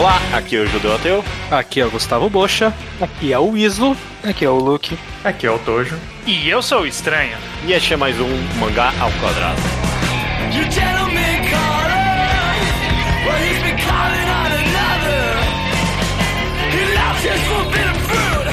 Olá, aqui é o Judeu Ateu. Aqui é o Gustavo Bocha. Aqui é o Islo. Aqui é o Luke. Aqui é o Tojo. E eu sou o Estranho. E este é mais um Mangá ao Quadrado.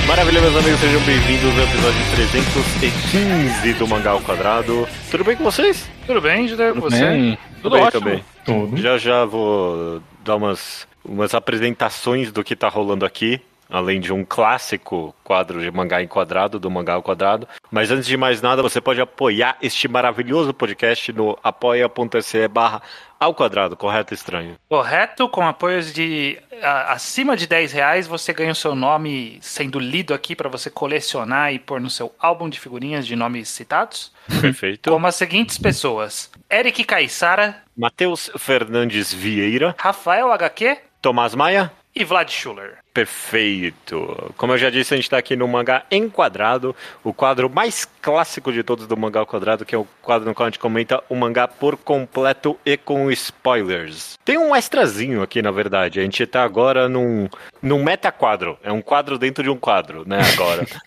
Maravilha, meus amigos, sejam bem-vindos ao episódio 315 do Mangá ao Quadrado. Tudo bem com vocês? Tudo bem, Judeu, com você? Bem. Tudo bem ótimo. também. Tudo. Já já vou dar umas, umas apresentações do que tá rolando aqui, além de um clássico quadro de mangá em quadrado, do mangá ao quadrado. Mas antes de mais nada, você pode apoiar este maravilhoso podcast no apoia.se barra ao quadrado, correto estranho? Correto, com apoios de a- acima de 10 reais, você ganha o seu nome sendo lido aqui para você colecionar e pôr no seu álbum de figurinhas de nomes citados. Perfeito. Como as seguintes pessoas: Eric Caissara, Matheus Fernandes Vieira, Rafael HQ Tomás Maia. e Vlad Schuller. Perfeito. Como eu já disse, a gente está aqui no Mangá Enquadrado, o quadro mais clássico de todos do Mangá ao Quadrado, que é o quadro no qual a gente comenta o mangá por completo e com spoilers. Tem um extrazinho aqui, na verdade. A gente está agora num, num meta-quadro. É um quadro dentro de um quadro, né, agora.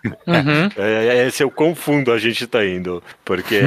É, é, esse eu confundo a gente tá indo. Porque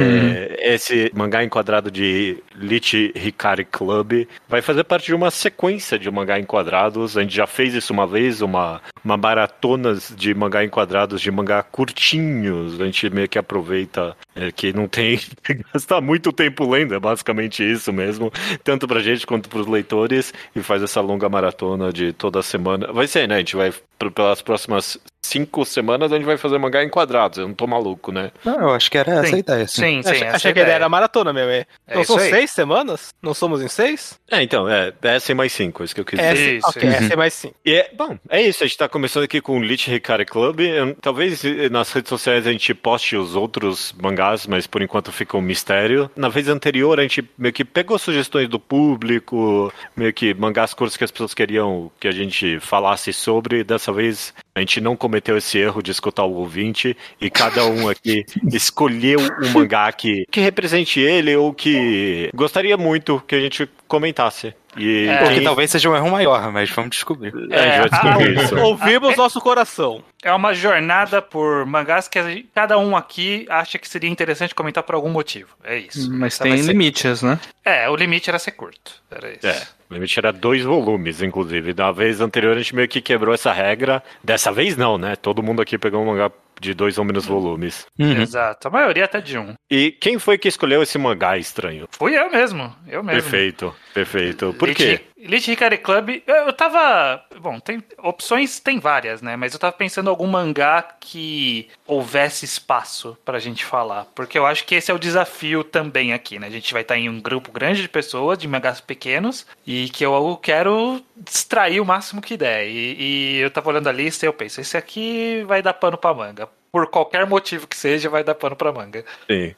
esse mangá enquadrado de Lich Hikari Club vai fazer parte de uma sequência de mangá enquadrados. A gente já fez isso uma vez, uma, uma maratona de mangá enquadrados, de mangá curtinhos. A gente meio que aproveita é, que não tem gastar muito tempo lendo, é basicamente isso mesmo. Tanto pra gente quanto pros leitores. E faz essa longa maratona de toda semana. Vai ser, né? A gente vai, pelas próximas cinco semanas, a gente vai fazer mangá enquadrados. Eu não tô maluco, né? Não, eu acho que era essa Sim. a ideia. Sim. Sim, sim. achei essa achei é que a ideia era maratona mesmo. É. É Não são aí. seis semanas? Não somos em seis? É, então, é, é essa e mais cinco, é isso que eu quis É, dizer. Isso, ok, isso. essa é mais cinco. E é, bom, é isso, a gente tá começando aqui com o Lich Hikari Club. Eu- talvez eh, nas redes sociais a gente poste os outros mangás, mas por enquanto fica um mistério. Na vez anterior a gente meio que pegou sugestões do público, meio que mangás curtos que as pessoas queriam que a gente falasse sobre. Dessa vez a gente não cometeu esse erro de escutar o ouvinte e cada um aqui escolheu um mangá que, que represente ele ou que gostaria muito que a gente comentasse. E É, quem- talvez seja um erro maior, mas vamos descobrir. É, a gente vai descobrir ah, isso. Ouvimos nosso coração. É uma jornada por mangás que a gente- cada um aqui acha que seria interessante comentar por algum motivo. É isso. Mas Essa tem vai ser- limites, né? É, o limite era ser curto. Era isso. É, limite era dois volumes, inclusive. Da vez anterior a gente meio que quebrou essa regra. Dessa vez não, né? Todo mundo aqui pegou um mangá de dois ou menos volumes. Uhum. Exato. A maioria até de um. E quem foi que escolheu esse mangá estranho? Fui eu mesmo. Eu mesmo. Perfeito, perfeito. Por Elite- quê? Elite Hikari Club, eu, eu tava. Bom, tem opções tem várias, né? Mas eu tava pensando em algum mangá que houvesse espaço pra gente falar. Porque eu acho que esse é o desafio também aqui, né? A gente vai estar em um grupo grande de pessoas, de mangás pequenos, e que eu quero distrair o máximo que der. E, e eu tava olhando a lista e eu penso, esse aqui vai dar pano pra manga. Por qualquer motivo que seja, vai dar pano pra manga. Sim.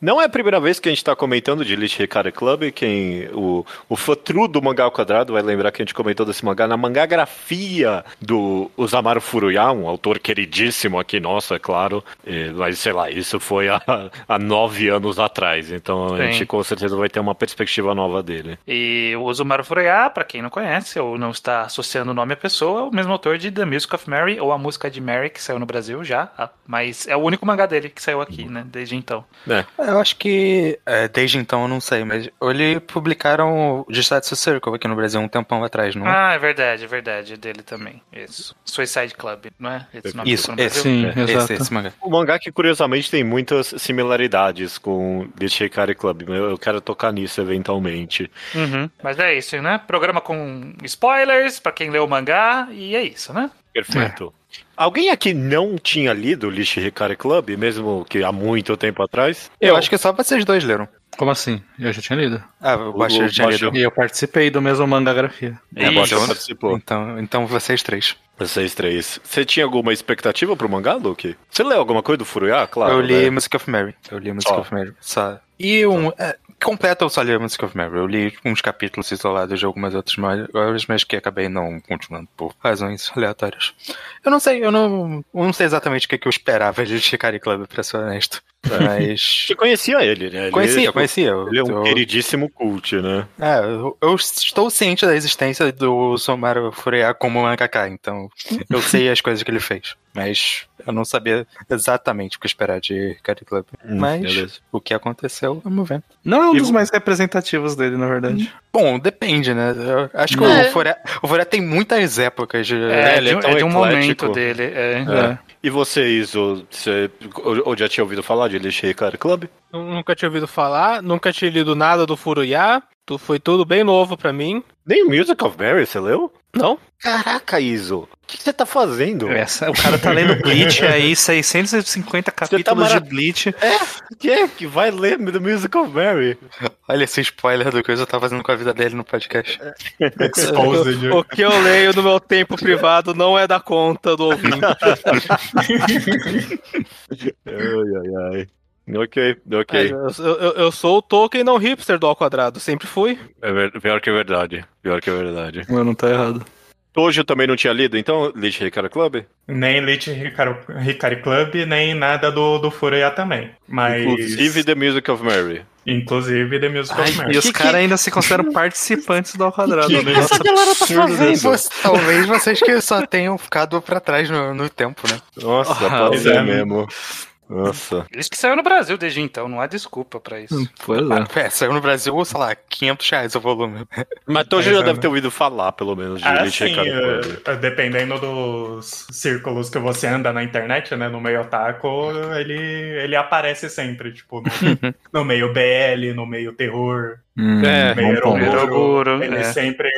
Não é a primeira vez que a gente tá comentando de Lich Hikari Club. Quem, o, o fã-tru do Mangá ao Quadrado vai lembrar que a gente comentou desse mangá na mangagrafia do Usamaru Furuya, um autor queridíssimo aqui nosso, é claro. E, mas, sei lá, isso foi há, há nove anos atrás. Então a Sim. gente com certeza vai ter uma perspectiva nova dele. E o Uzumaru Furuya, pra quem não conhece ou não está associando o nome à pessoa, é o mesmo autor de The Music of Mary ou a música de Mary, que saiu no Brasil já, mas é o único mangá dele que saiu aqui, né, desde então. É, Eu acho que é, desde então eu não sei, mas eles publicaram o Justice Circle aqui no Brasil um tempão atrás, não é? Ah, é verdade, é verdade, é dele também. Isso. Suicide Club, não é? Esse Isso, esse. Sim, esse, exato. esse mangá. Um mangá que curiosamente tem muitas similaridades com Lich Hikari Club. Eu eu quero tocar nisso eventualmente. Uhum. Mas é isso, né? Programa com spoilers pra quem leu o mangá, e é isso, né? Perfeito. Alguém aqui não tinha lido Lich Hikari Club, mesmo que há muito tempo atrás? Eu acho que só vocês dois leram. Como assim? Eu já tinha lido. Ah, o Baixa já tinha lido. E eu participei do mesmo mangagrafia. É, você participou. Então, então vocês três. Vocês três. Você tinha alguma expectativa pro mangá, Luke? Você leu alguma coisa do Furuya? Claro. eu li né? Music of Mary. Eu li Music Só. of Mary. Só. E um. É, só li Music of Mary. Eu li uns capítulos isolados de algumas outras maiores, mas que acabei não continuando por razões aleatórias. Eu não sei, eu não, eu não sei exatamente o que, que eu esperava de Shikari Club, pra ser honesto. Mas. Você conhecia ele, né? Ele- Conhecia, conhecia. Ele é um Eu- queridíssimo cult, né? É, eu, eu estou ciente da existência do Somaru Fureya como mangaka, então eu sei as coisas que ele fez. Mas eu não sabia exatamente o que esperar de Card Club. Hum, Mas beleza. o que aconteceu, vamos ver. Não é um E dos mais representativos dele, na verdade. Bom, depende, né? Eu acho que É. o Fureya, o Fureya tem muitas épocas de. É, ele é de, tão é de um eclético. momento dele. É. É. E você, Iso, você ou, já tinha ouvido falar de Lixei Card Club? Nunca tinha ouvido falar, nunca tinha lido nada do Furuya. Tu- Foi tudo bem novo pra mim. Nem o Music of Mary, você leu? Não? Caraca, Iso, o que que você tá fazendo? Essa, o cara tá lendo Bleach aí, 650 capítulos mara- de Bleach. Que é que vai ler The Music of Mary? Olha esse spoiler do que eu tá fazendo com a vida dele no podcast. Exposed. O que eu leio no meu tempo privado não é da conta do ouvinte. Ai, ai, ai. Ok, ok. Eu, eu- eu sou o Tolkien não hipster do ao quadrado, sempre fui. É ver- pior que é verdade. Pior que é verdade. Mano, não tá errado. Hoje eu também não tinha lido, então, Lixei Card Club? Nem Lich Hikari Club, nem nada do, do Furuya também. Mas. Inclusive The Music of Mary. Inclusive The Music of Mary. E os que- caras ainda se consideram participantes do Ao Quadrado. que né? que Nossa, essa galera tá fazendo? talvez vocês que só tenham ficado pra trás no, no tempo, né? Nossa, Ah, pode é. mesmo. Nossa. Isso que saiu no Brasil desde então, não há desculpa pra isso. Pois é. É, saiu no Brasil, sei lá, 500 reais o volume. Mas Tojo Pois já é, deve né? ter ouvido falar, pelo menos, de Ah, sim, Club. eh, dependendo dos círculos que você anda na internet, né, no meio otaku, ele, ele aparece sempre, tipo, no, no meio BL, no meio terror, Hum, É, no meio bom ponto. Eroguro, Eroguro, ele é. sempre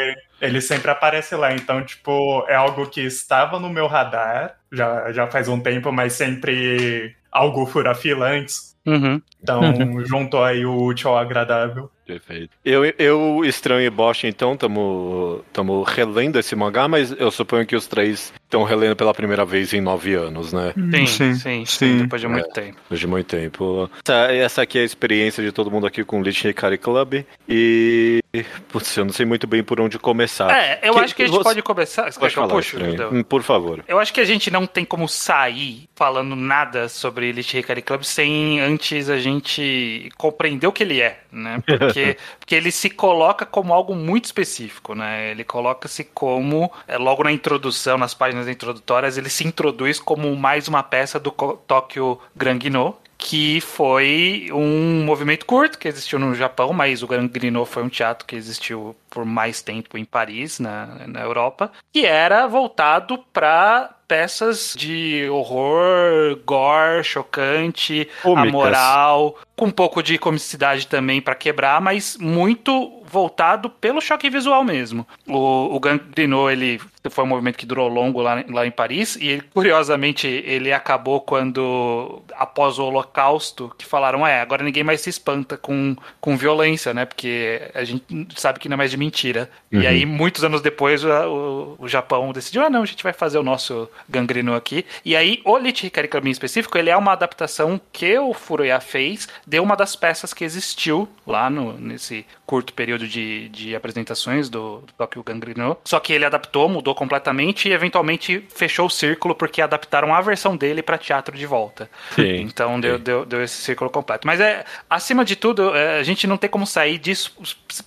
ele sempre aparece lá, então, tipo, é algo que estava no meu radar, já, já faz um tempo, mas sempre algo fura fila antes, Uhum. então juntou aí o útil ao agradável. Perfeito. Eu, eu Estranho e Bosch, então, estamos relendo esse mangá, mas eu suponho que os três estão relendo pela primeira vez em nove anos, né? Sim, sim, sim, sim, sim. depois de muito tempo. Depois de muito tempo. Essa, essa aqui é a experiência de todo mundo aqui com o Lich Hikari Club. E. Putz, eu não sei muito bem por onde começar. É, eu Que- acho que a gente você- pode começar. Pode falar, puxo? Hum, Por favor. Eu acho que a gente não tem como sair falando nada sobre Elite Hikari Club sem antes a gente compreender o que ele é, né? Porque, porque ele se coloca como algo muito específico, né? Ele coloca-se como, é, logo na introdução, nas páginas introdutórias, ele se introduz como mais uma peça do Tokyo Grangino, que foi um movimento curto que existiu no Japão, mas o Gangrino foi um teatro que existiu por mais tempo em Paris, na, na Europa, que era voltado para peças de horror, gore, chocante, Cômicas. amoral, com um pouco de comicidade também para quebrar, mas muito voltado pelo choque visual mesmo. O, o Gangrino, ele foi um movimento que durou longo lá, lá em Paris e ele, curiosamente ele acabou quando após o Holocausto que falaram é agora ninguém mais se espanta com, com violência, né? Porque a gente sabe que não é mais de mentira. E aí muitos anos depois o, o Japão decidiu ah não a gente vai fazer o nosso Gangrino aqui. E aí o Lich Hikari Club em específico ele é uma adaptação que o Furuya fez de uma das peças que existiu lá no, nesse curto período de, de apresentações do, do Tokyo Gangrino. Só que ele adaptou, mudou completamente e eventualmente fechou o círculo porque adaptaram a versão dele para teatro de volta. Sim. Então deu, deu, deu esse círculo completo. Mas é, acima de tudo, é, a gente não tem como sair disso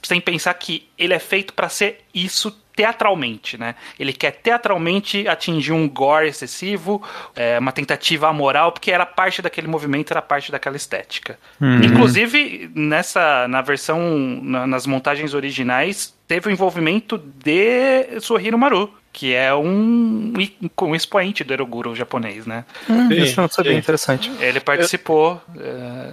sem pensar que ele é feito para ser isso teatralmente, né? Ele quer teatralmente atingir um gore excessivo, é, uma tentativa amoral, porque era parte daquele movimento, era parte daquela estética. Inclusive, nessa, na versão, na- nas montagens originais, teve o envolvimento de Suhiro Maru, que é um, um expoente do Eroguro japonês, né? Isso não sabia sim. interessante. Ele participou.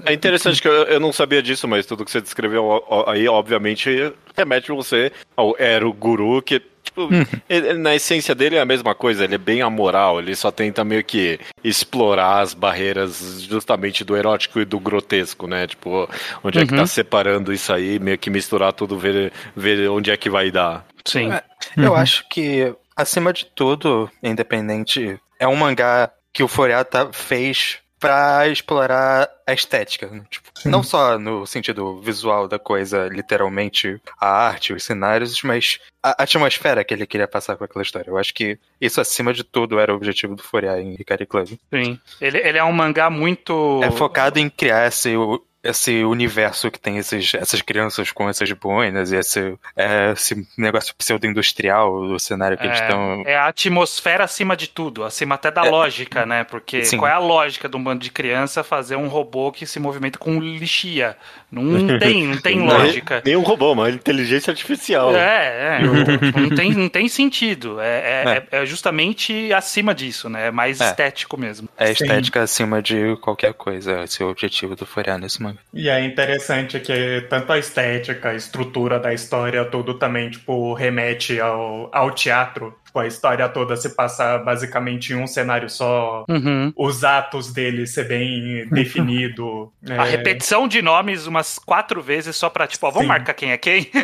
é, É interessante que eu, eu não sabia disso, mas tudo que você descreveu aí, obviamente, remete você ao Ero Guru, que, tipo, ele- na essência dele é a mesma coisa, ele é bem amoral, ele só tenta meio que explorar as barreiras justamente do erótico e do grotesco, né? Tipo, onde é que tá separando isso aí, meio que misturar tudo, ver, ver onde é que vai dar. sim. É, Eu acho que, acima de tudo, independente, é um mangá que o Furiata fez pra explorar a estética. né? Tipo, não só no sentido visual da coisa, literalmente a arte, os cenários, mas a atmosfera que ele queria passar com aquela história. Eu acho que isso, acima de tudo, era o objetivo do Furiar em Hikari Club. Sim. Ele, ele é um mangá muito. É focado em criar esse, esse universo que tem esses, essas crianças com essas boinas e esse, é, esse negócio pseudo-industrial do cenário que eles estão. É a atmosfera acima de tudo, acima até da É. lógica, né? Porque Sim. qual é a lógica de um bando de criança fazer um robô que se movimenta com lixia? Não tem, não tem lógica. Nem um robô, uma inteligência artificial. É, é, tipo, não, tem, não tem sentido. É, é, é justamente acima disso, né? É mais É. estético mesmo. É Sim. estética acima de qualquer coisa. Esse é o objetivo do Furiar nesse manga. E é interessante que tanto a estética, a estrutura da história, tudo também, tipo, remete ao, ao teatro. Tipo, a história toda se passa basicamente em um cenário só. Uhum. Os atos dele ser bem definido. A é, repetição de nomes umas quatro vezes só pra, tipo, ó, vamos Sim. marcar quem é quem?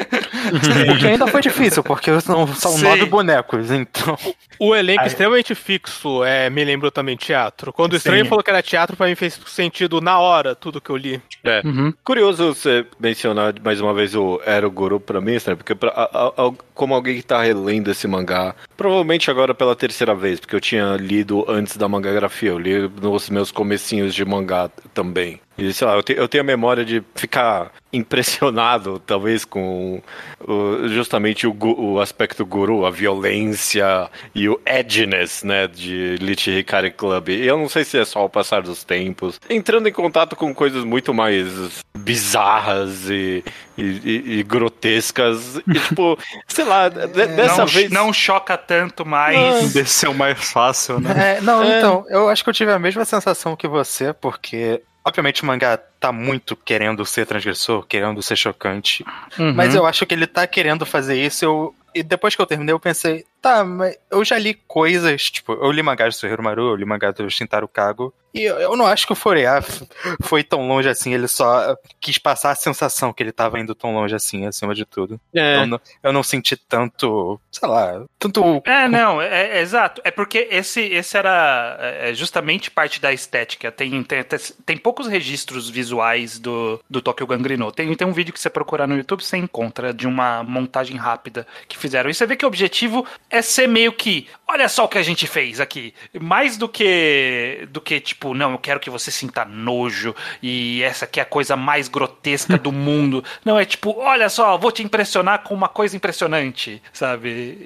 O que ainda foi difícil, porque são, são Sim. nove bonecos, então. O elenco Aí- extremamente fixo é, me lembrou também teatro. Quando o estranho Sim. falou que era teatro, pra mim fez sentido na hora tudo que eu li. É. Uhum. Curioso você mencionar mais uma vez o Ero Guru pra mim, né? Porque pra, a- a- a- como alguém que tá relendo esse mangá, provavelmente agora pela terceira vez, porque eu tinha lido antes da mangagrafia, eu li nos meus comecinhos de mangá também. E sei lá, eu, te- eu tenho a memória de ficar impressionado, talvez, com o- justamente o, o aspecto guru, a violência e o edginess, né, de Lich Hikari Club. E eu não sei se é só o passar dos tempos, entrando em contato com coisas muito mais bizarras e, e- e- e grotescas. E, tipo, sei lá, de- dessa não, vez. não choca tanto mais. Desceu mais fácil, né? É, não, É. então, eu acho que eu tive a mesma sensação que você, porque. Obviamente o mangá tá muito querendo ser transgressor, querendo ser chocante. Uhum. Mas eu acho que ele tá querendo fazer isso. Eu, e depois que eu terminei, eu pensei, tá, mas eu já li coisas, tipo, eu li mangá de Suhiro Maru, eu li mangá do Shintaro Kago, e eu, eu não acho que o Forear f- foi tão longe assim, ele só quis passar a sensação que ele tava indo tão longe assim, acima de tudo. É. Eu, não, eu não senti tanto, sei lá, tanto... É, não, é, é exato. É porque esse, esse era é, justamente parte da estética. Tem, tem, tem poucos registros visuais do, do Tokyo Gangrino. Tem, tem um vídeo que você procurar no YouTube, você encontra de uma montagem rápida que fizeram. E você vê que o objetivo é ser meio que, olha só o que a gente fez aqui. Mais do que, do que tipo, não, eu quero que você sinta nojo e essa aqui é a coisa mais grotesca do mundo. Não, é tipo, olha só, vou te impressionar com uma coisa impressionante, sabe?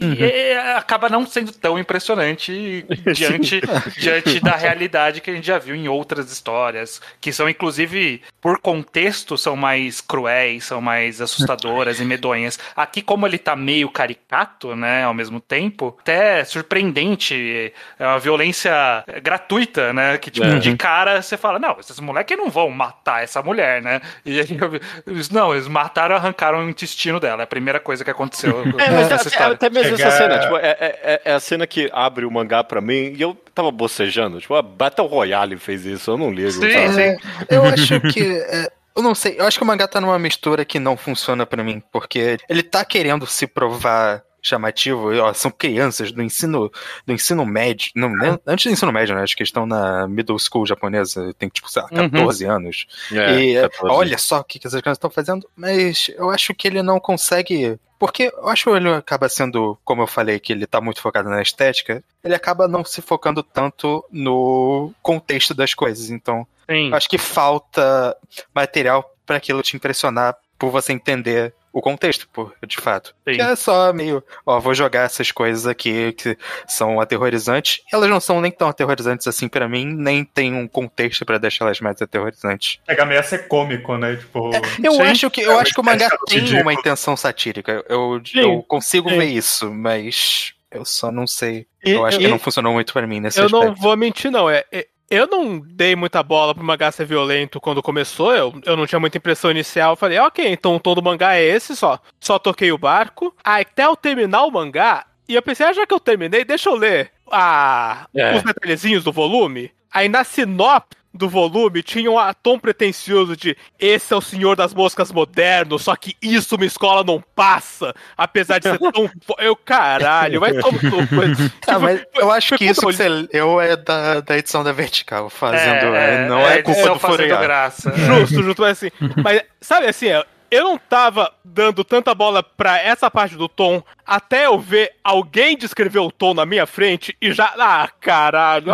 E, e- e acaba não sendo tão impressionante diante, diante da realidade que a gente já viu em outras histórias, que são, inclusive, por contexto, são mais cruéis, são mais assustadoras e medonhas. Aqui, como ele tá meio caricato, né, ao mesmo tempo, até surpreendente, é uma violência gratuita, né, que, tipo, É. de cara você fala, não, esses moleques não vão matar essa mulher, né? E aí, eles, não, eles mataram e arrancaram o intestino dela. É a primeira coisa que aconteceu É, mas nessa até, história. até mesmo Chegar- essa cena, tipo, é, é- é a cena que abre o mangá pra mim e eu tava bocejando. Tipo, a Battle Royale fez isso, eu não ligo. Sim. É, eu acho que. é, eu não sei, eu acho que o mangá tá numa mistura que não funciona pra mim, porque ele tá querendo se provar chamativo, ó, são crianças do ensino do ensino médio, não, né, antes do ensino médio, né, acho que estão na middle school japonesa, tem tipo, sei lá, Uhum. 14 anos. É, e é, 14. olha só o que, que essas crianças estão fazendo, mas eu acho que ele não consegue. Porque eu acho que ele acaba sendo, como eu falei, que ele tá muito focado na estética, ele acaba não se focando tanto no contexto das coisas. Então, acho que falta material para aquilo te impressionar por você entender o contexto, por, de fato. Sim. Que é só meio, ó, vou jogar essas coisas aqui que são aterrorizantes. Elas não são nem tão aterrorizantes assim pra mim, nem tem um contexto pra deixar elas mais aterrorizantes. Chega meio a ser cômico, né? Tipo. Eu Sim. acho que eu É, acho que o mangá estética tem uma intenção satírica. Eu, Sim, eu consigo sim. ver isso, mas eu só não sei. E- eu acho e- que não funcionou muito pra mim nesse Eu aspecto. não vou mentir, não. É, é- eu não dei muita bola pro mangá ser violento quando começou. Eu, eu não tinha muita impressão inicial. Eu falei, ok, então o tom do mangá é esse só. Só toquei o barco. Aí, até eu terminar o mangá, e eu pensei, ah, já que eu terminei, deixa eu ler a, É. os detalhezinhos do volume. Aí na sinopse do volume tinha um tom pretencioso de esse é o senhor das moscas moderno, só que isso uma escola não passa, apesar de ser tão. fo- Eu, caralho, vai tomar no cu. Tá, mas eu acho que isso que culpa você leu é da, da edição da Vertical, fazendo. é, não é, culpa edição do graça. Justo, justo, mas assim. Mas, sabe assim, é, eu não tava dando tanta bola pra essa parte do tom até eu ver alguém descrever o tom na minha frente e já. Ah, caralho.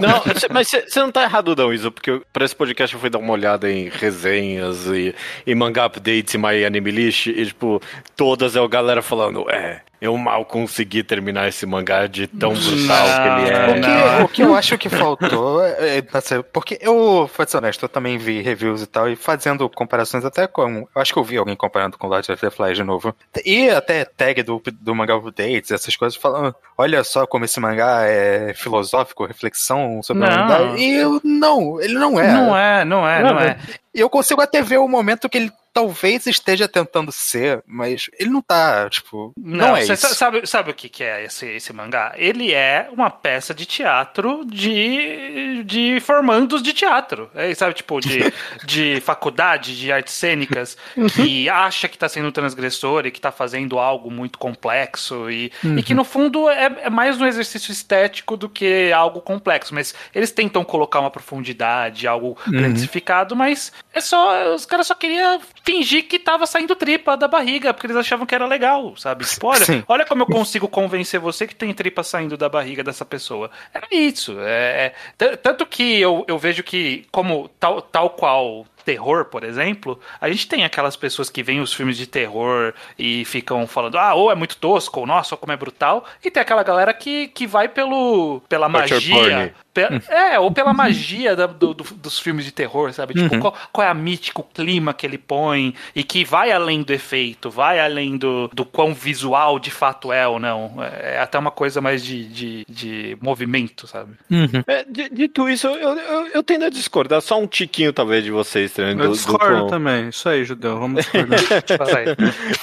Não, mas você não tá errado não, Isa, porque pra esse podcast eu fui dar uma olhada em resenhas e, e manga updates e My Anime List e, tipo, todas é a galera falando, é, eu mal consegui terminar esse mangá de tão brutal que ele é. O que, não. o que eu acho que faltou é, é, assim, porque eu, vou ser honesto, eu também vi reviews e tal, e fazendo comparações até com. Eu acho que eu vi alguém comparando com Lord of the Flies de novo. E até tag do, do mangá updates, essas coisas, falando: olha só como esse mangá é filosófico, reflexão sobre a Não. humanidade. E eu, não, ele não é. Não é, não é, não é. E eu consigo até ver o momento que ele talvez esteja tentando ser, mas ele não tá, tipo. Não, Não, é isso. sa- sabe, sabe o que, que é esse, esse mangá? Ele é uma peça de teatro de, de formandos de teatro. É, sabe, tipo, de, de faculdade de artes cênicas que acha que tá sendo transgressor e que tá fazendo algo muito complexo e, e que no fundo é, é mais um exercício estético do que algo complexo. Mas eles tentam colocar uma profundidade, algo grandificado, mas é só. Os caras só queriam fingir que tava saindo tripa da barriga, porque eles achavam que era legal, sabe? Tipo, olha, Sim. olha como eu consigo convencer você que tem tripa saindo da barriga dessa pessoa. Era isso. É, é- tanto que eu, eu vejo que, como tal, tal qual terror, por exemplo, a gente tem aquelas pessoas que veem os filmes de terror e ficam falando, ah, ou é muito tosco, ou nossa, como é brutal, e tem aquela galera que, que vai pelo pela magia. pe- É, ou pela magia da- do- do- dos filmes de terror, sabe? Tipo, qual, qual é a mítica, o clima que ele põe, e que vai além do efeito, vai além do, do quão visual de fato é ou não. É até uma coisa mais de, de, de movimento, sabe? É, di- dito isso, eu, eu, eu tendo a discordar só um tiquinho, talvez, de vocês, do- Eu do discordo quão- também. Isso aí, Judeu. Vamos discordar. Fala aí.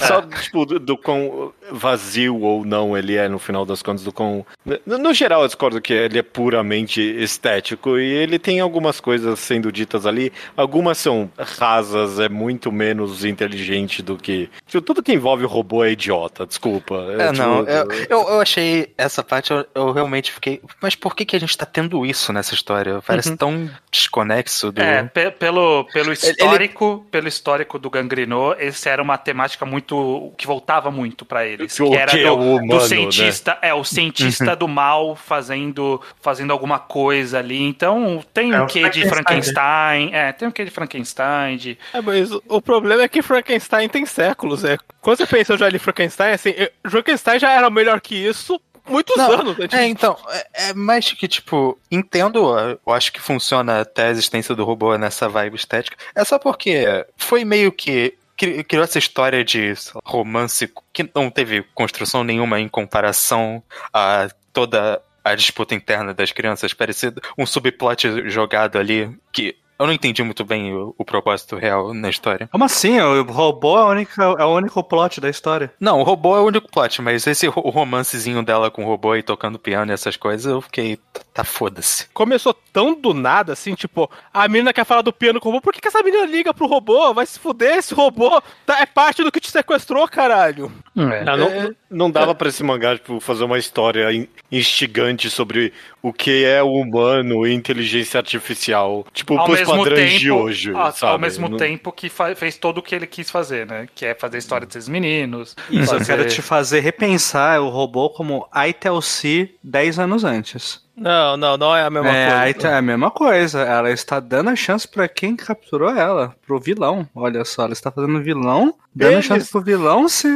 Só, tipo, do, do quão vazio ou não ele é, no final das contas, do quão... No, no geral, eu discordo que ele é puramente estético, e ele tem algumas coisas sendo ditas ali, algumas são rasas, é muito menos inteligente do que... Tipo, tudo que envolve robô é idiota, desculpa. É, tipo, não, eu, eu, eu achei essa parte, eu, eu realmente fiquei. Mas por que, que a gente tá tendo isso nessa história? Parece tão desconexo do. É, pe- pelo, pelo histórico, pelo histórico do Gangrenô, esse era uma temática muito que voltava muito pra eles, O que era que do, humano, do né? cientista, é o cientista do mal fazendo fazendo alguma coisa ali. Então, tem É um o quê de Frankenstein. Frankenstein, é, tem um quê de Frankenstein, de É, mas o problema é que Frankenstein tem séculos. É. Quando você pensa eu já li Frankenstein, assim, eu- Frankenstein já era melhor que isso muitos Não, anos. né? É, então, é, é mais que, tipo, entendo, eu acho que funciona até a existência do robô nessa vibe estética. É só porque foi meio que. cri- Criou essa história de romance que não teve construção nenhuma em comparação a toda a disputa interna das crianças. Parecia um subplot jogado ali que eu não entendi muito bem o, o propósito real na história. Como assim? O robô é, a única, é o único plot da história. Não, o robô é o único plot, mas esse ro- o romancezinho dela com o robô e tocando piano e essas coisas, eu fiquei. Tá foda-se. Começou tão do nada, assim, tipo, a menina quer falar do piano com o robô, por que, que essa menina liga pro robô? Vai se fuder, esse robô tá- é parte do que te sequestrou, caralho. Ah, não, não dava pra esse mangá tipo, fazer uma história in- instigante sobre o que é o humano e inteligência artificial. Tipo, ao pros padrões tempo, de hoje, a- sabe? ao mesmo Não- tempo que fez todo o que ele quis fazer, né? Que é fazer a história desses meninos. Isso, eu fazer- quero te fazer repensar o robô como ITLC 10 anos antes. Não, não, não é a mesma é, a coisa. IT é a mesma coisa. Ela está dando a chance pra quem capturou ela, pro vilão. Olha só, ela está fazendo vilão, dando Eles- chance pro vilão se.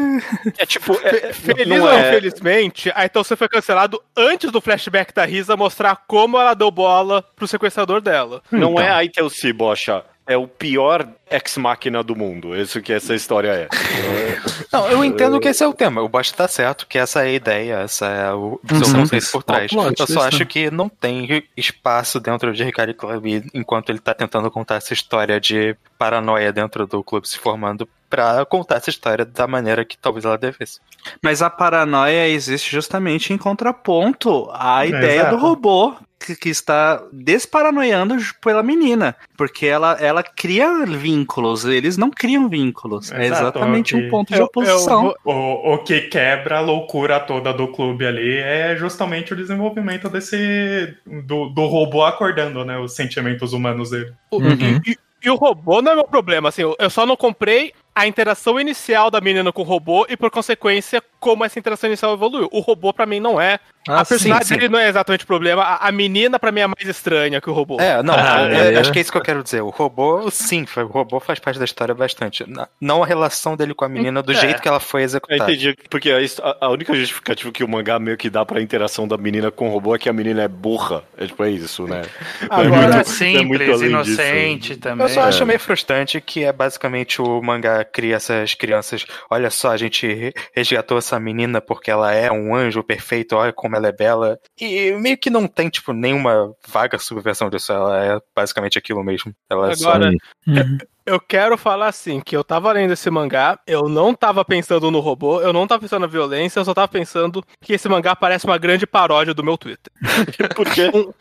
É tipo, é, Feliz não ou é- infelizmente, aí então você foi cancelado antes do flashback da Risa mostrar como ela deu bola pro sequestrador dela. Não Então. é a ITLC, bocha. É o pior ex-máquina do mundo. Isso que essa história é. Não, eu entendo que esse é o tema. O Bosch tá certo, que essa é a ideia, essa é o seu Uhum. conceito por trás. Plot, Eu só isso. acho que não tem espaço dentro de Ricardo Club enquanto ele tá tentando contar essa história de paranoia dentro do clube se formando pra contar essa história da maneira que talvez ela devesse. Mas a paranoia existe justamente em contraponto à ideia Exato. do robô. Que, que está desparanoiando pela menina, porque ela, ela cria vínculos, eles não criam vínculos. é Exato, exatamente ok. um ponto de Eu- eu oposição. vou- O, o que quebra a loucura toda do clube ali é justamente o desenvolvimento desse. do, do robô acordando, né? Os sentimentos humanos dele. Uhum. e, e- o robô não é meu problema, assim, eu- eu só não comprei a interação inicial da menina com o robô e, por consequência, como essa interação inicial evoluiu. O robô, pra mim, não é. Ah, a personagem sim, sim. dele não é exatamente o problema. A, a menina, pra mim, é mais estranha que o robô. É, não, Ah, é- é. acho que é isso que eu quero dizer. O robô, sim, foi- o robô faz parte da história bastante. Não a relação dele com a menina do É. jeito que ela foi Eu executada. entendi, porque a, a- a única justificativa que o mangá meio que dá pra interação da menina com o robô é que a menina é burra. É tipo, é isso, né? É Agora, muito- é simples, muito disso. inocente também. Eu só É. acho meio frustrante que é basicamente o mangá cria essas crianças. Olha só, a gente re- resgatou essa menina porque ela é um anjo perfeito, olha como ela é bela. E meio que não tem, tipo, nenhuma vaga subversão disso. Ela é basicamente aquilo mesmo. Ela é só. Agora, Uhum. Eu quero falar assim, que eu tava lendo esse mangá, eu não tava pensando no robô, eu não tava pensando na violência, eu só tava pensando que esse mangá parece uma grande paródia do meu Twitter. Porque Um,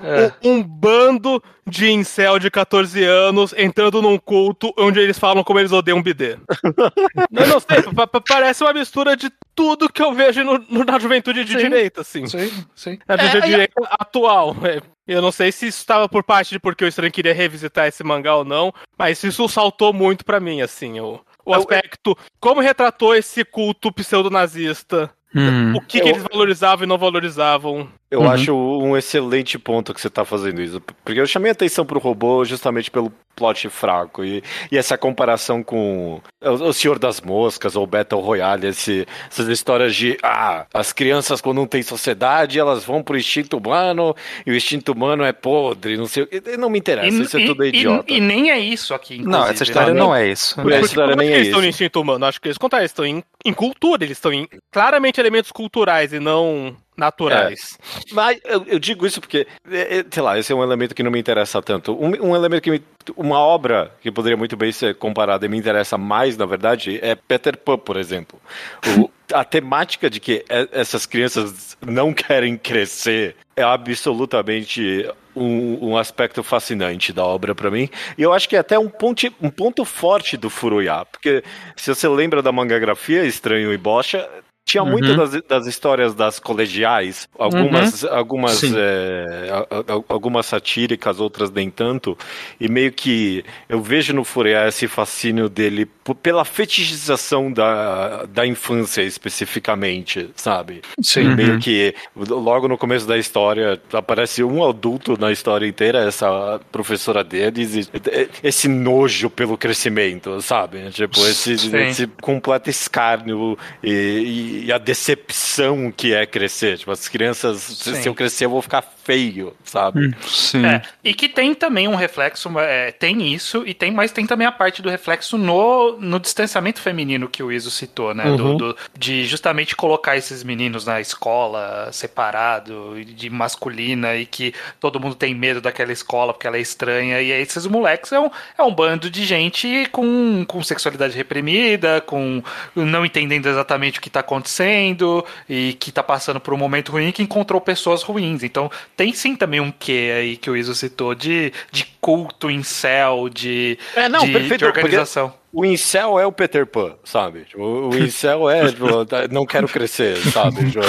um- um bando de incel de 14 anos entrando num culto onde eles falam como eles odeiam bidê. eu não sei, pa- pa- parece uma mistura de tudo que eu vejo no- no- na juventude de Sim. direita, assim. Sim, sim. Na É, juventude é- direita atual. é. Eu não sei se isso estava por parte de porque o estranho queria revisitar esse mangá ou não, mas isso saltou muito pra mim, assim, o, o Eu- aspecto, como retratou esse culto pseudo-nazista, Uhum. o que, que eles valorizavam e não valorizavam. Eu Uhum. acho um excelente ponto que você tá fazendo isso. Porque eu chamei a atenção pro robô justamente pelo plot fraco. E, e essa comparação com o, o Senhor das Moscas ou Battle Royale, esse- essas histórias de ah, as crianças quando não tem sociedade, elas vão pro instinto humano, e o instinto humano é podre, não sei o que. Não me interessa, isso é tudo idiota. e nem é isso aqui, Não, essa história não. não é isso. Por essa história como é nem que é eles estão no isso. instinto humano? Acho que eles contaram, eles estão em, em cultura, eles estão em claramente elementos culturais e não naturais. Mas eu, eu digo isso porque, é, é, sei lá, esse é um elemento que não me interessa tanto. Um, um elemento que me. Uma obra que poderia muito bem ser comparada e me interessa mais, na verdade, é Peter Pan, por exemplo. O- a temática de que essas crianças não querem crescer é absolutamente um, um aspecto fascinante da obra pra mim. E eu acho que é até um ponto, um ponto forte do Furuya. Porque se você lembra da mangagrafia Estranho e Bocha, tinha Uhum. muito das, das histórias das colegiais, algumas, algumas, Sim. é, a- a- algumas satíricas, outras nem tanto, e meio que eu vejo no Furuya esse fascínio dele pela fetichização da, da infância especificamente, sabe? Sim. Uhum. Meio que logo no começo da história aparece um adulto na história inteira, essa professora deles, e esse nojo pelo crescimento, sabe? Tipo, esse, esse completo escárnio e, e a decepção que é crescer. Tipo, as crianças, Sim. se eu crescer, eu vou ficar feio, sabe? Sim. É, e que tem também um reflexo, é, tem isso, e tem, mas tem também a parte do reflexo no, no distanciamento feminino que o Iso citou, né? Do- Uhum. do- de justamente colocar esses meninos na escola separado, de masculina, e que todo mundo tem medo daquela escola porque ela é estranha, e aí esses moleques é um, é um bando de gente com, com sexualidade reprimida, com não entendendo exatamente o que tá acontecendo, e que tá passando por um momento ruim que encontrou pessoas ruins. Então tem sim também um quê aí que o Iso citou de, de culto em céu, de, É, não, de, perfeito, de organização. O incel é o Peter Pan, sabe? Tipo, O incel é, tipo, tá, não quero crescer, sabe? Tipo,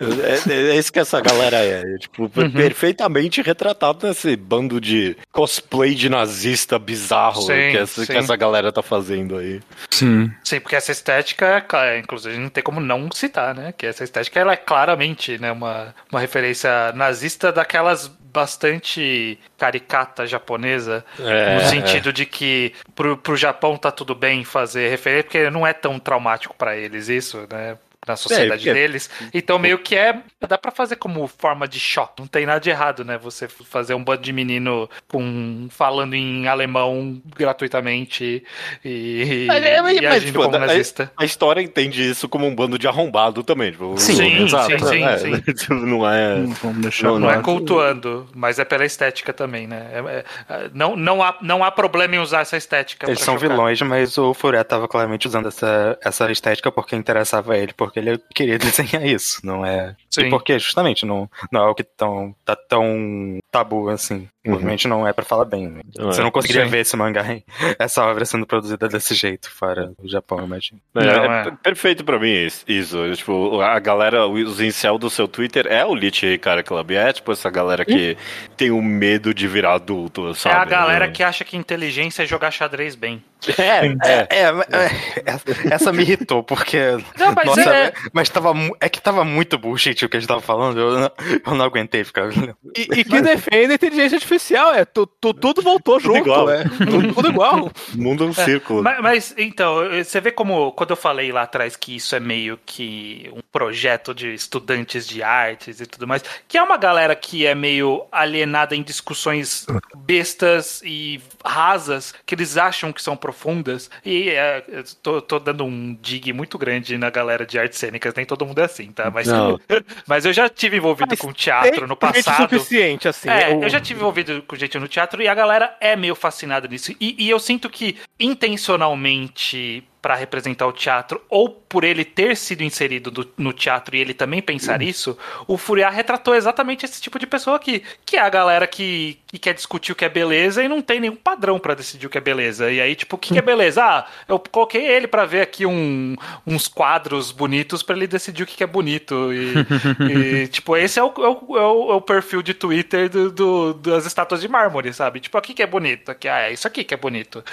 É, é, é isso que essa galera é. é, Tipo, perfeitamente retratado nesse bando de cosplay de nazista bizarro Sim, que, essa, que essa galera tá fazendo aí. Sim. Sim, porque essa estética, claro, inclusive, não tem como não citar, né? Que essa estética ela é claramente né, uma, uma referência nazista daquelas bastante caricata japonesa, É, no sentido de que pro, pro Japão tá tudo bem fazer referência, porque não é tão traumático pra eles isso, né? Na sociedade porque- deles. Então, meio que é. Dá pra fazer como forma de choque. Não tem nada de errado, né? Você fazer um bando de menino com, falando em alemão gratuitamente e, Mas é, mas- e mas, agindo tipo, como a- nazista. A história entende isso como um bando de arrombado também. Tipo, Sim, sim, exato, sim, é, sim. tipo, Não é. Não Não, Não é cultuando, mas é pela estética também, né? É- é- não, não, há, não há problema em usar essa estética. Eles são chocar. vilões, mas o Furé tava claramente usando essa, essa estética porque interessava a ele, porque porque ele queria desenhar isso, não é. Sim. E porque justamente não, não é o que tão, tá tão tabu assim. Uhum. Não é pra falar bem. né? Não Você é. não conseguiria Sim. ver esse mangá, em- essa obra sendo produzida desse jeito, fora o Japão, eu imagino. É, é é. per- perfeito pra mim isso. Tipo, a galera, os incel do seu Twitter é o Lit Cara Club. É tipo essa galera que tem o medo de virar adulto, É sabe? a galera É. que acha que inteligência é jogar xadrez bem. É, é. É, mas- é, essa me irritou, porque. Não, mas nossa, é- mas tava, é que tava muito bullshit o que a gente tava falando, eu não, eu não aguentei ficar. E, e que defende a inteligência artificial, é, tu, tu- tudo voltou Tudo junto, igual. é, tudo, tudo igual. Mundo é um círculo. Mas, mas, então, você vê como quando eu falei lá atrás que isso é meio que um projeto de estudantes de artes e tudo mais, que é uma galera que é meio alienada em discussões bestas e rasas que eles acham que são profundas. E é, eu tô, tô dando um dig muito grande na galera de artes cênicas, nem todo mundo é assim, tá? Mas, Não. mas eu já tive envolvido Mas com teatro no passado. suficiente, assim. É, o- eu já tive envolvido com gente no teatro e a galera é meio fascinada nisso. E, e eu sinto que intencionalmente para representar o teatro, ou por ele ter sido inserido do- no teatro e ele também pensar isso, o Furiar retratou exatamente esse tipo de pessoa aqui, que é a galera que, que quer discutir o que é beleza e não tem nenhum padrão para decidir o que é beleza. E aí, tipo, o que, que é beleza? Ah, eu coloquei ele para ver aqui um- uns quadros bonitos para ele decidir o que, que é bonito. E, e, tipo, esse é o, é o- é o- é o perfil de Twitter do- do- das estátuas de mármore, sabe? Tipo, aqui que é bonito, aqui, ah, é isso aqui que é bonito.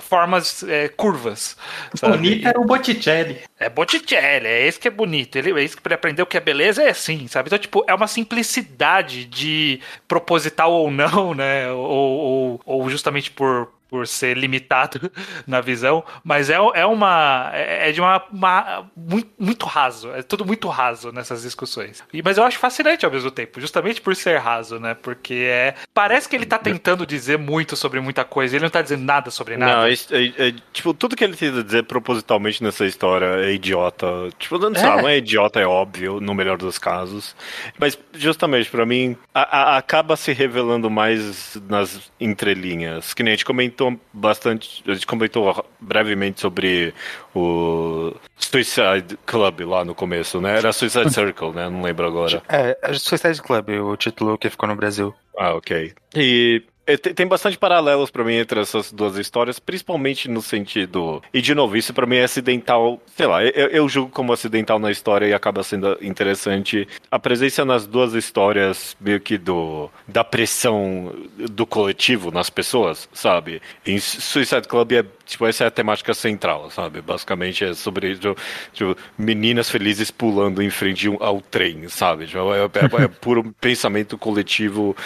Formas é, curvas. Sabe? Bonito é o Botticelli. É Botticelli, é esse que é bonito. Ele, é esse que ele aprendeu que é beleza, é assim, sabe? Então, tipo, é uma simplicidade de proposital ou não, né? Ou, ou, ou justamente por, por ser limitado na visão, mas é, é uma. É é de uma. uma- muito, muito raso. É tudo muito raso nessas discussões. E, mas eu acho fascinante ao mesmo tempo, justamente por ser raso, né? Porque é. Parece que ele tá tentando dizer muito sobre muita coisa, ele não tá dizendo nada sobre nada. Não, é, é- é- tipo, tudo que ele tenta dizer propositalmente nessa história é idiota. Tipo, não, sei É. não é idiota, é óbvio, no melhor dos casos. Mas, justamente, pra mim, a- a- acaba se revelando mais nas entrelinhas. Que nem a gente comentou bastante, a gente comentou brevemente sobre o Suicide Club lá no começo, né? Era Suicide Circle, né? Não lembro agora. É, é Suicide Club, o título que ficou no Brasil. Ah, ok. E tem tem bastante paralelos pra mim entre essas duas histórias, principalmente no sentido. E de novo, isso pra mim é acidental. Sei lá, eu, eu julgo como acidental na história e acaba sendo interessante a presença nas duas histórias, meio que do da pressão do coletivo nas pessoas, sabe? Em Suicide Club é tipo essa é a temática central, sabe? Basicamente é sobre tipo, tipo, meninas felizes pulando em frente ao trem, sabe? Tipo, é, é- é puro pensamento coletivo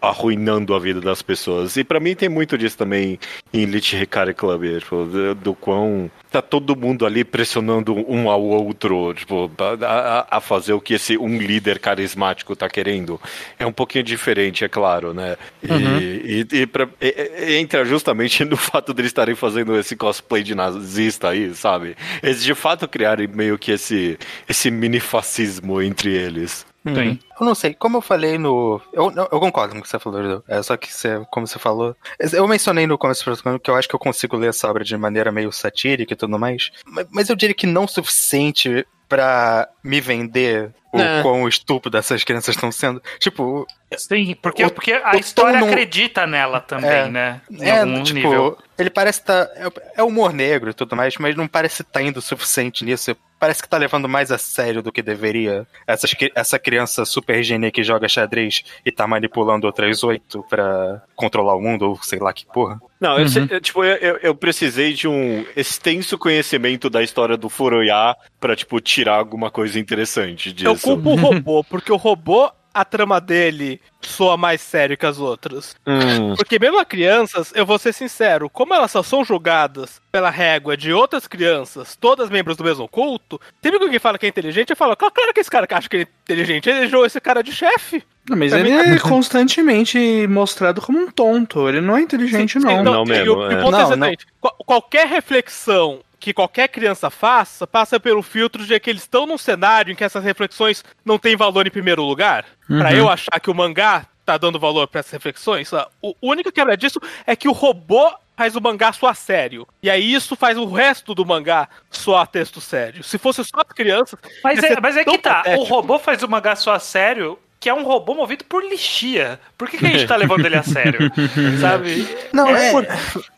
arruinando a vida das pessoas. E pra mim tem muito disso também em Elite Hikari Club, tipo, do, do quão tá todo mundo ali pressionando um ao outro, tipo, a, a- fazer o que esse um líder carismático tá querendo. É um pouquinho diferente, é claro, né? E, e, e pra- e- e- entra justamente no fato deles estarem fazendo esse cosplay de nazista aí, sabe? Eles de fato criarem meio que esse, esse mini-fascismo entre eles. Sim. Eu não sei, como eu falei no. Eu, eu concordo com o que você falou, Edu. É só que você, como você falou. Eu mencionei no começo do programa que eu acho que eu consigo ler essa obra de maneira meio satírica e tudo mais. Mas, mas eu diria que não o suficiente pra me vender o É. quão estúpido essas crianças estão sendo. Tipo, Sim, porque, O- porque a história não- acredita nela também, É. né? Em é, algum tipo, nível. ele parece tá. É, é humor negro e tudo mais, mas não parece estar indo o suficiente nisso. Parece que tá levando mais a sério do que deveria. Essas, essa criança super gênia que joga xadrez e tá manipulando outras oito pra controlar o mundo, ou sei lá que porra. Não, eu, sei- eu, tipo, eu, eu- precisei de um extenso conhecimento da história do Furuya pra, tipo, tirar alguma coisa interessante disso. Eu culpo o robô, porque o robô, a trama dele soa mais sério que as outras. Hum, Porque mesmo as crianças, eu vou ser sincero, como elas só são julgadas pela régua de outras crianças, todas membros do mesmo culto, sempre que alguém fala que é inteligente, eu falo, claro que esse cara que acha que ele é inteligente, ele jogou esse cara de chefe. Não, mas ele mim é constantemente mostrado como um tonto. Ele não é inteligente, não. Não e mesmo, o, e é. o ponto Não, é exatamente, qual- qualquer reflexão que qualquer criança faça, passa pelo filtro de que eles estão num cenário em que essas reflexões não têm valor em primeiro lugar. Pra Uhum. eu achar que o mangá tá dando valor pra essas reflexões, a o- a única quebra disso é que o robô faz o mangá soar sério. E aí isso faz o resto do mangá soar texto sério. Se fosse só as crianças. Mas é, mas é que tá, patético. o robô faz o mangá só a sério, que é um robô movido por lixia. Por que, que a gente tá levando ele a sério? Sabe? Não, é. Por-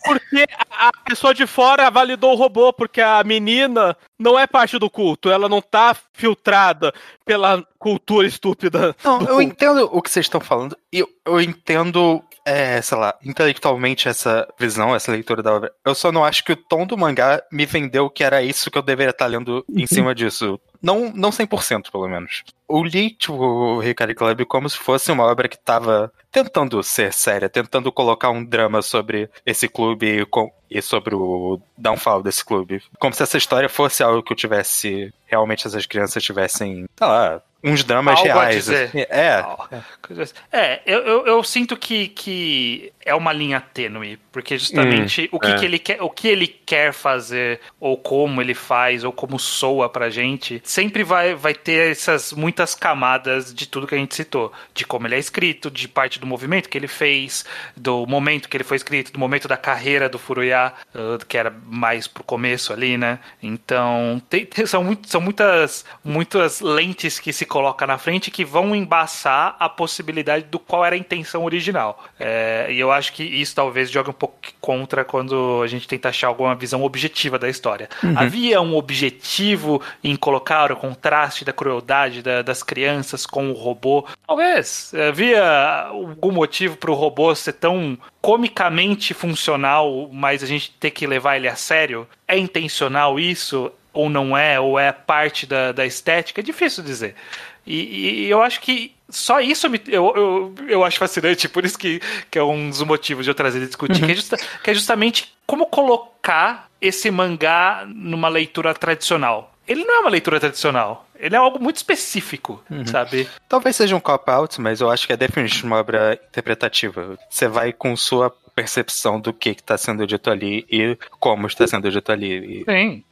porque a pessoa de fora validou o robô, porque a menina não é parte do culto, ela não tá filtrada pela cultura estúpida. Não, eu culto. entendo o que vocês estão falando. E eu, eu entendo, é, sei lá, intelectualmente essa visão, essa leitura da obra. Eu só não acho que o tom do mangá me vendeu que era isso que eu deveria estar lendo em cima disso. Não, não 100%, pelo menos. Eu li, tipo, o Ricardo Club como se fosse uma obra que tava tentando ser séria, tentando colocar um drama sobre esse clube com- e sobre o downfall desse clube. Como se essa história fosse algo que eu tivesse. Realmente essas crianças tivessem, sei lá, uns dramas Algo reais. assim. É, É, eu, eu, eu sinto que, que é uma linha tênue, porque justamente o, que, é. que ele quer, o que ele quer fazer, ou como ele faz, ou como soa pra gente, sempre vai, vai ter essas muitas camadas de tudo que a gente citou. De como ele é escrito, de parte do movimento que ele fez, do momento que ele foi escrito, do momento da carreira do Furuya, uh, que era mais pro começo ali, né? Então, tem- tem- são, muito- são muitas, muitas lentes que se coloca na frente que vão embaçar a possibilidade do qual era a intenção original. É, e eu acho que isso talvez jogue um pouco contra quando a gente tenta achar alguma visão objetiva da história. Havia um objetivo em colocar o contraste da crueldade da- das crianças com o robô? Talvez. Havia algum motivo para o robô ser tão comicamente funcional, mas a gente ter que levar ele a sério? É intencional isso? Ou não é? Ou é parte da, da estética? É difícil dizer. E, e eu acho que só isso me- eu, eu, eu acho fascinante, por isso que, que é um dos motivos de eu trazer e discutir, que, é justa- que é justamente como colocar esse mangá numa leitura tradicional. Ele não é uma leitura tradicional, ele é algo muito específico, sabe? Talvez seja um cop-out, mas eu acho que é definitivamente uma obra interpretativa. Você vai com sua percepção do que está sendo dito ali e como está sendo dito ali. E Sim.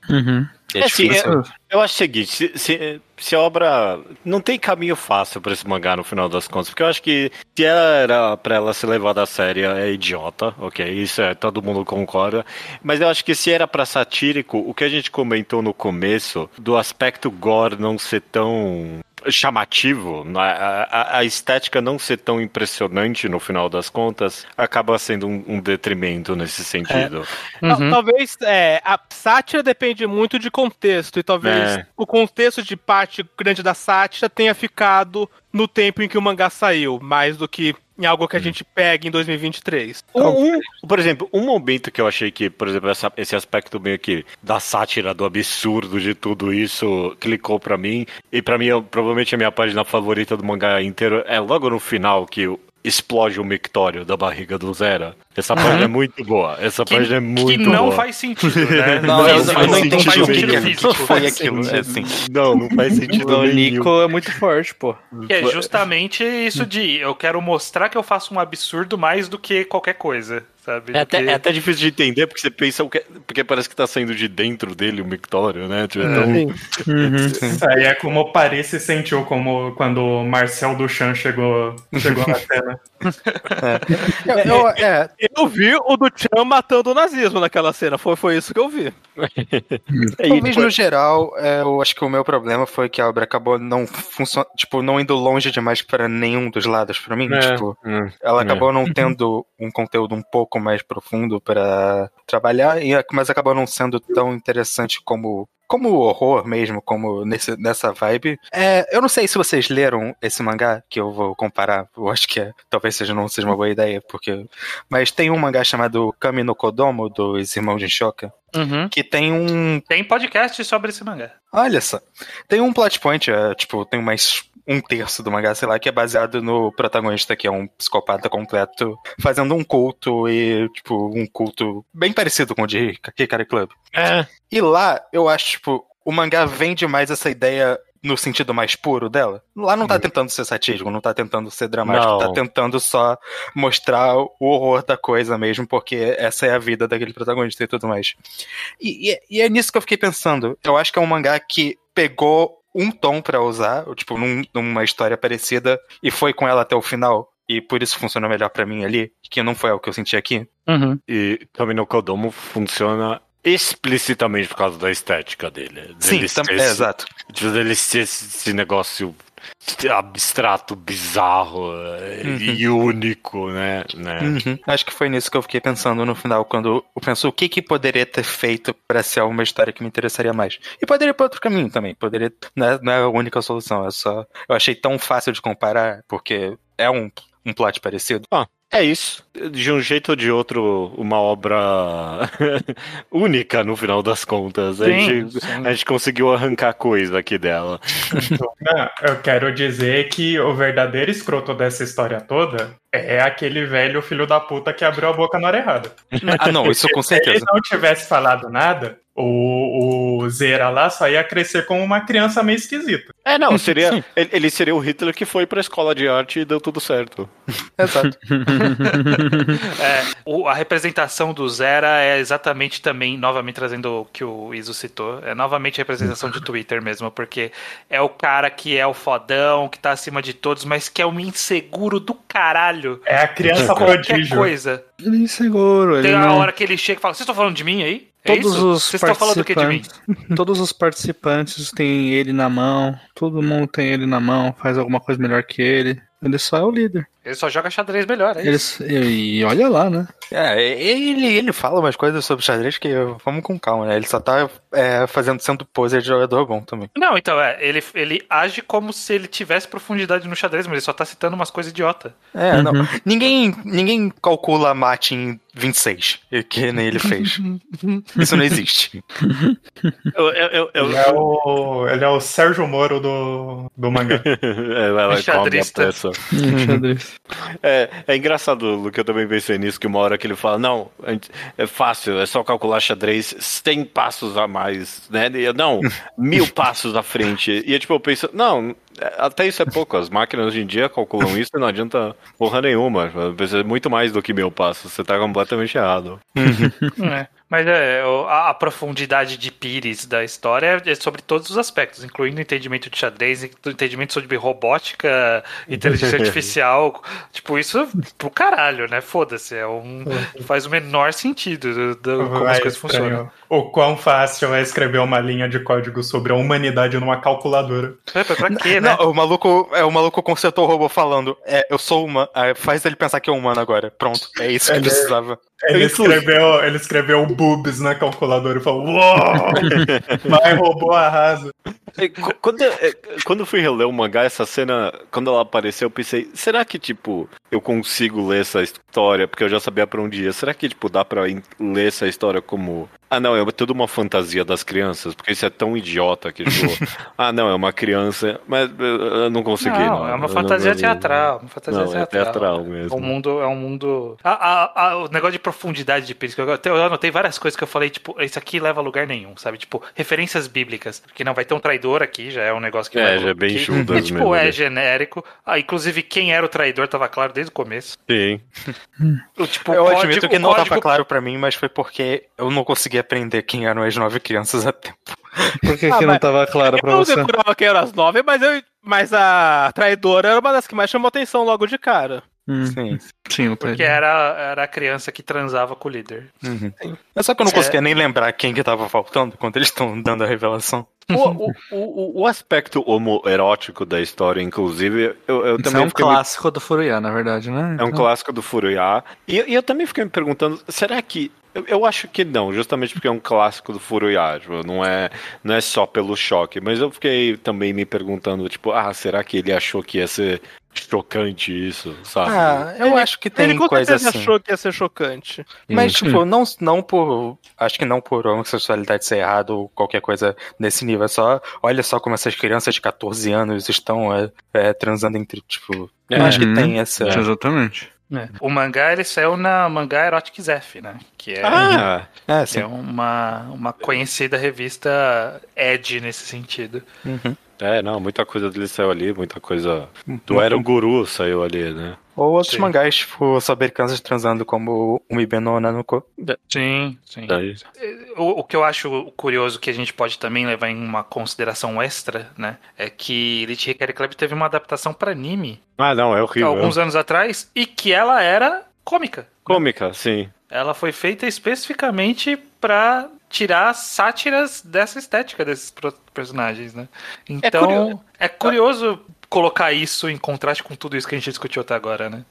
É É, sim, difícil. Eu acho o seguinte, se, se, se a obra não tem caminho fácil pra esse mangá no final das contas, porque eu acho que se ela era pra ela ser levada a sério, é idiota, ok, isso é, todo mundo concorda, mas eu acho que se era pra satírico, o que a gente comentou no começo, do aspecto gore não ser tão chamativo, né, a, a- a estética não ser tão impressionante no final das contas, acaba sendo um, um detrimento nesse sentido. Tal- Uhum. Talvez é, a sátira depende muito de contexto, e talvez É. o contexto de parte grande da sátira tenha ficado no tempo em que o mangá saiu, mais do que em algo que a gente pega em 2023. Um, um- por exemplo, um momento que eu achei que, por exemplo, essa- esse aspecto meio que da sátira, do absurdo de tudo isso, clicou pra mim. E pra mim, eu- provavelmente a minha página favorita do mangá inteiro é logo no final que o- explode o mictório da barriga do Zera. Essa página é muito boa. Essa Que, página é muito que não boa. faz sentido, né? Não, eu, Não eu não sentido entendi o que, que físico. foi aquilo. Assim. Não, não faz sentido O. Nico é muito forte, pô. É justamente isso de eu quero mostrar que eu faço um absurdo mais do que qualquer coisa, sabe? É até, que- é até difícil de entender, porque você pensa o que, porque parece que tá saindo de dentro dele o mictório, né? Tipo, então, Aí é como o Paris se sentiu como quando o Marcel Duchamp chegou, chegou na cena. Eu, eu- é, Eu vi o do Chan matando o nazismo naquela cena, foi, foi isso que eu vi. talvez no geral, é, eu acho que o meu problema foi que a obra acabou não funcionando, tipo, não indo longe demais para nenhum dos lados pra mim. É, Tipo, hum. ela É. acabou não tendo um conteúdo um pouco mais profundo para trabalhar, e, mas acabou não sendo tão interessante como como o horror mesmo, como nesse, nessa vibe. É, eu não sei se vocês leram esse mangá, que eu vou comparar, eu acho que é, talvez seja, não seja uma boa ideia, porque... Mas tem um mangá chamado Kami no Kodomo, dos Irmãos de Shoka, Uhum. que tem um Tem podcast sobre esse mangá. Olha só. Tem um plot point, é, tipo, tem mais um terço do mangá, sei lá, que é baseado no protagonista, que é um psicopata completo, fazendo um culto e, tipo, um culto bem parecido com o de Hikari Club. É, E lá, eu acho, tipo, o mangá vende mais essa ideia no sentido mais puro dela. Lá não tá tentando ser satírico, não tá tentando ser dramático, Não. tá tentando só mostrar o horror da coisa mesmo, porque essa é a vida daquele protagonista e tudo mais. E, e- e é nisso que eu fiquei pensando. Eu acho que é um mangá que pegou um tom pra usar, tipo, num- numa história parecida, e foi com ela até o final. e por isso funciona melhor pra mim ali, que não foi o que eu senti aqui. Uhum. E Kamino Kodomo funciona explicitamente por causa da estética dele. Sim, Dele tam- ser é, esse- exato. Dele ser esse, esse negócio abstrato, bizarro eh, e único, né? né? Uhum. Acho que foi nisso que eu fiquei pensando no final, quando eu penso o que que poderia ter feito pra ser uma história que me interessaria mais. E poderia ir pra outro caminho também, poderia, não é, não é a única solução, é só, eu achei tão fácil de comparar, porque é um, um plot parecido. É isso. De um jeito ou de outro, uma obra única no final das contas. A, Sim, gente, sim. a gente conseguiu arrancar coisa aqui dela. Não, eu quero dizer que o verdadeiro escroto dessa história toda é aquele velho filho da puta que abriu a boca na hora errada. Ah, não, isso com Se ele certeza. não tivesse falado nada, o, o Zera lá só ia crescer como uma criança meio esquisita. É, não, seria. ele, ele seria o Hitler que foi pra escola de arte e deu tudo certo. Exato. É, o- a representação do Zera é exatamente também, novamente trazendo o que o Iso citou, é novamente a representação de Twitter mesmo, porque é o cara que é o fodão, que tá acima de todos, mas que é um inseguro do caralho. É a criança Qualquer prodígio. coisa. Ele é inseguro, ele Tem a não... hora que ele chega e fala: Vocês estão falando de mim aí? É Todos isso? os Vocês estão falando do que de mim? todos os participantes têm ele na mão, todo mundo tem ele na mão, faz alguma coisa melhor que ele. Ele só é o líder. Ele só joga xadrez melhor, é isso. Eles, e, olha lá, né? É, ele, ele fala umas coisas sobre xadrez que vamos com calma, né? Ele só tá é, fazendo sendo poser de jogador bom também. Não, então, é, ele, ele age como se ele tivesse profundidade no xadrez, mas ele só tá citando umas coisas idiota. É, não. Ninguém, ninguém calcula mate em 26, que nem ele fez. Isso não existe. Eu, eu, eu, eu- Ele é o, ele é o Sérgio Moro do, do mangá. É, a Xadrista. peça. Xadrez. É, é engraçado, Lu, que eu também pensei nisso, que uma hora que ele fala, não, é fácil, é só calcular xadrez 100 passos a mais, né? E eu, não, mil passos à frente. E tipo, eu penso, não, até isso é pouco, as máquinas hoje em dia calculam isso e não adianta porra nenhuma. Precisa muito mais do que mil passos, você tá completamente errado. É. Mas é, a, a profundidade de Pires da história é sobre todos os aspectos, incluindo o entendimento de xadrez, o entendimento sobre robótica, inteligência artificial. Tipo, isso pro caralho, né? Foda-se. É um, faz o menor sentido do, do- como as Vai, coisas estranho. funcionam. O quão fácil é escrever uma linha de código sobre a humanidade numa calculadora. É, pra, quê, né? Não, o maluco, é, o maluco consertou o robô falando, é, eu sou uma, aí faz ele pensar que é humano agora. Pronto, é isso que Ele- precisava. Ele Inclusive- escreveu, ele escreveu boobs na calculadora e falou: Uou! Vai, robô arrasa. É, qu- Quando, é, quando eu fui reler o mangá, essa cena, quando ela apareceu, eu pensei, será que, tipo, eu consigo ler essa história? Porque eu já sabia pra onde ia. Será que, tipo, dá pra ler essa história como. Ah, não, é tudo uma fantasia das crianças? Porque isso é tão idiota que, tipo, ah, não, é uma criança. Mas eu, eu não consegui, não. Não, é uma fantasia não- teatral. Uma fantasia Não, é teatral. teatral mesmo. O mundo é um mundo. A- a- a- o negócio de profundidade de Pires, eu, até- eu anotei várias coisas que eu falei, tipo, isso aqui leva a lugar nenhum, sabe? Tipo, referências bíblicas. Porque não vai ter um traidor aqui, já é um negócio que É, vai- já é bem que- Judas é, tipo, mesmo, é né? genérico. Ah, inclusive, quem era o traidor tava claro desde o começo. Sim. O, tipo, Eu o código, admito que não código- tava claro pra mim, mas foi porque eu não consegui aprender quem eram as nove crianças a tempo. Por que, Ah, que não mas- tava claro pra Eu você? decorava que eram as nove, mas, eu, mas a traidora era uma das que mais chamou atenção logo de cara. Hum, Sim. sim, Porque era, era a criança que transava com o líder. Uhum. É só que eu não É. conseguia nem lembrar quem que tava faltando quando eles estão dando a revelação. O, o, o, o aspecto homoerótico da história, inclusive, eu, eu Isso também é um fiquei me clássico do Furuyá, na verdade, né? É um clássico do Furuyá. E, e eu também fiquei me perguntando, será que. Eu, eu acho que não, justamente porque é um clássico do Furuyá, tipo, não é, não é só pelo choque. Mas eu fiquei também me perguntando, tipo, ah, será que ele achou que ia ser chocante isso, sabe? Ah, eu Ele- acho que tem Ele coisa assim. achou que ia ser chocante. Mas, Sim. tipo, não, não por. Acho que não por homossexualidade ser errado ou qualquer coisa nesse nível. É só. Olha só como essas crianças de 14 anos estão é, é, transando entre. Tipo. Eu É. acho que Uhum. tem essa. Exatamente. O mangá, ele saiu na Mangá Erotic Zef, né? Que é, Ah, É, que é uma, uma conhecida revista Ed nesse sentido. Uhum. É, não, muita coisa dele saiu ali, muita coisa do Era o Guru saiu ali, né? Ou outros Sim. mangás, tipo, sobre crianças transando, como o Mibeno Nanuko. Sim, sim. Daí, O, o que eu acho curioso que a gente pode também levar em uma consideração extra, né? É que Lich Hikari Club teve uma adaptação para anime Ah, não, é horrível. alguns anos atrás e que ela era cômica. Cômica, sim. Ela foi feita especificamente pra tirar sátiras dessa estética desses personagens, né? Então, curio- é curioso colocar isso em contraste com tudo isso que a gente discutiu até agora, né?